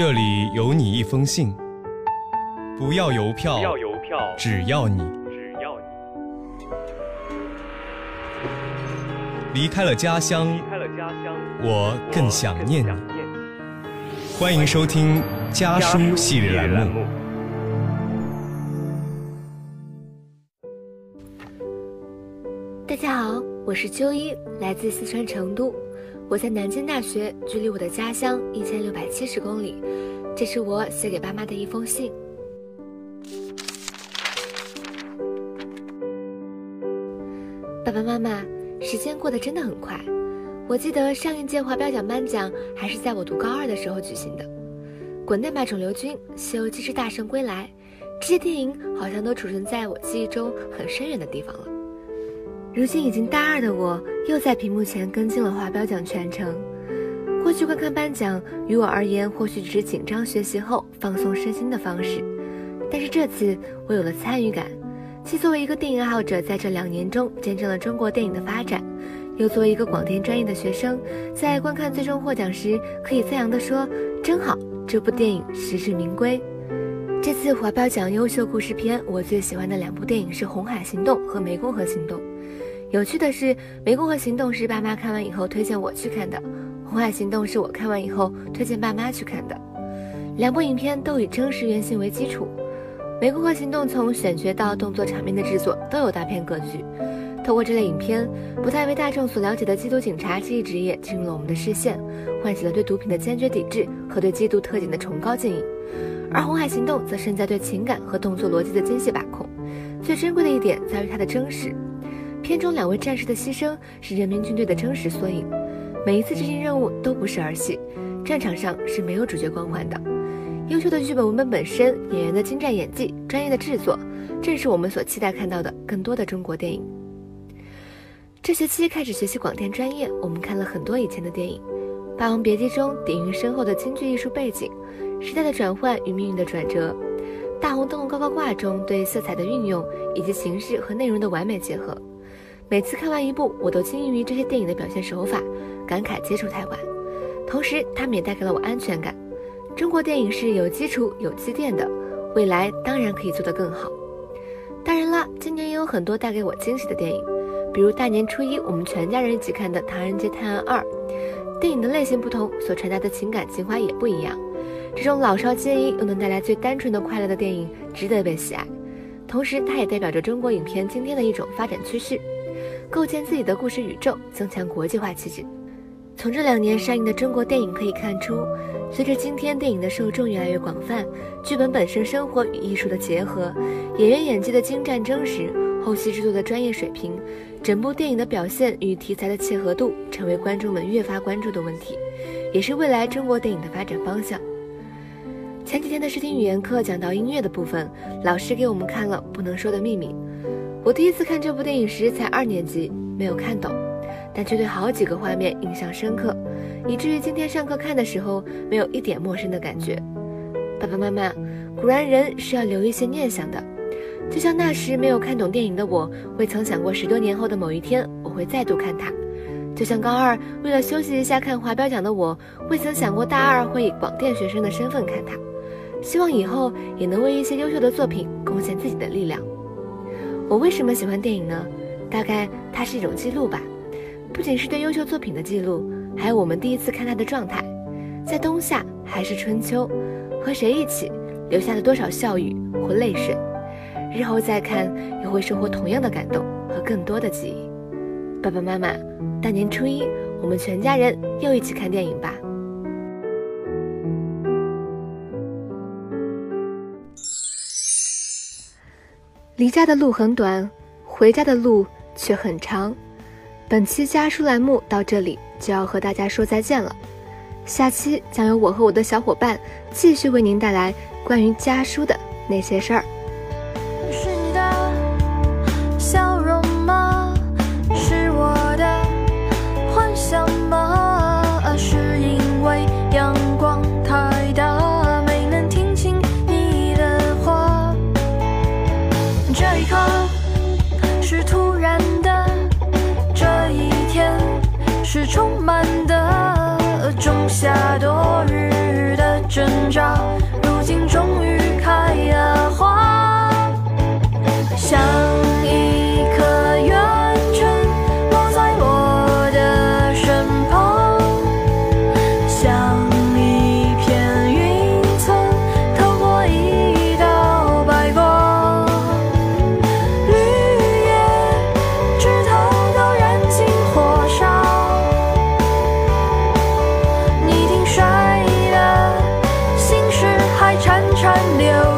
这里有你一封信，不要邮票，不要邮票，只要你只要你离开了家乡，离开了家乡，我更想念你。我更想念你欢迎收听家书系列栏目。大家好，我是秋一，来自四川成都。我在南京大学，距离我的家乡一千六百七十公里。这是我写给爸妈的一封信。爸爸妈妈，时间过得真的很快。我记得上一届华表奖颁奖还是在我读高二的时候举行的。《滚蛋吧，肿瘤君》《西游记之大圣归来》，这些电影好像都储存在我记忆中很深远的地方了。如今已经大二的我，又在屏幕前跟进了华表奖全程。过去观看颁奖，于我而言或许只是紧张学习后放松身心的方式，但是这次我有了参与感，既作为一个电影爱好者，在这两年中见证了中国电影的发展，又作为一个广电专业的学生，在观看最终获奖时，可以赞扬地说：“真好，这部电影实至名归。”这次华表奖优秀故事片，我最喜欢的两部电影是《红海行动》和《湄公河行动》。有趣的是，《湄公河行动》是爸妈看完以后推荐我去看的，《红海行动》是我看完以后推荐爸妈去看的。两部影片都以真实原型为基础，《湄公河行动》从选角到动作场面的制作都有大片格局。透过这类影片，不太为大众所了解的缉毒警察这一职业进入了我们的视线，唤起了对毒品的坚决抵制和对缉毒特警的崇高敬意。而《红海行动》则胜在对情感和动作逻辑的精细把控。最珍贵的一点在于它的真实。片中两位战士的牺牲是人民军队的真实缩影，每一次执行任务都不是儿戏，战场上是没有主角光环的。优秀的剧本文本本身，演员的精湛演技，专业的制作，正是我们所期待看到的更多的中国电影。这学期开始学习广电专业，我们看了很多以前的电影，《霸王别姬》中底蕴深厚的京剧艺术背景，时代的转换与命运的转折，《大红灯笼高高挂》中对色彩的运用以及形式和内容的完美结合。每次看完一部，我都惊异于这些电影的表现手法，感慨接触太晚。同时，他们也带给了我安全感。中国电影是有基础、有积淀的，未来当然可以做得更好。当然啦，今年也有很多带给我惊喜的电影，比如大年初一我们全家人一起看的《唐人街探案二》。电影的类型不同，所传达的情感情怀也不一样。这种老少皆宜又能带来最单纯的快乐的电影，值得被喜爱。同时，它也代表着中国影片今天的一种发展趋势。构建自己的故事宇宙，增强国际化气质。从这两年上映的中国电影可以看出，随着今天电影的受众越来越广泛，剧本本身生活与艺术的结合，演员演技的精湛真实，后期制作的专业水平，整部电影的表现与题材的契合度，成为观众们越发关注的问题，也是未来中国电影的发展方向。前几天的视听语言课讲到音乐的部分，老师给我们看了《不能说的秘密》。我第一次看这部电影时才二年级，没有看懂，但却对好几个画面印象深刻，以至于今天上课看的时候没有一点陌生的感觉。爸爸妈妈，果然人是要留一些念想的，就像那时没有看懂电影的我，未曾想过十多年后的某一天我会再度看它；就像高二为了休息一下看华表奖的我，未曾想过大二会以广电学生的身份看它。希望以后也能为一些优秀的作品贡献自己的力量。我为什么喜欢电影呢？大概它是一种记录吧，不仅是对优秀作品的记录，还有我们第一次看它的状态，在冬夏还是春秋，和谁一起，留下了多少笑语或泪水，日后再看又会收获同样的感动和更多的记忆。爸爸妈妈，大年初一，我们全家人又一起看电影吧。离家的路很短，回家的路却很长。本期家书栏目到这里就要和大家说再见了，下期将由我和我的小伙伴继续为您带来关于家书的那些事儿。India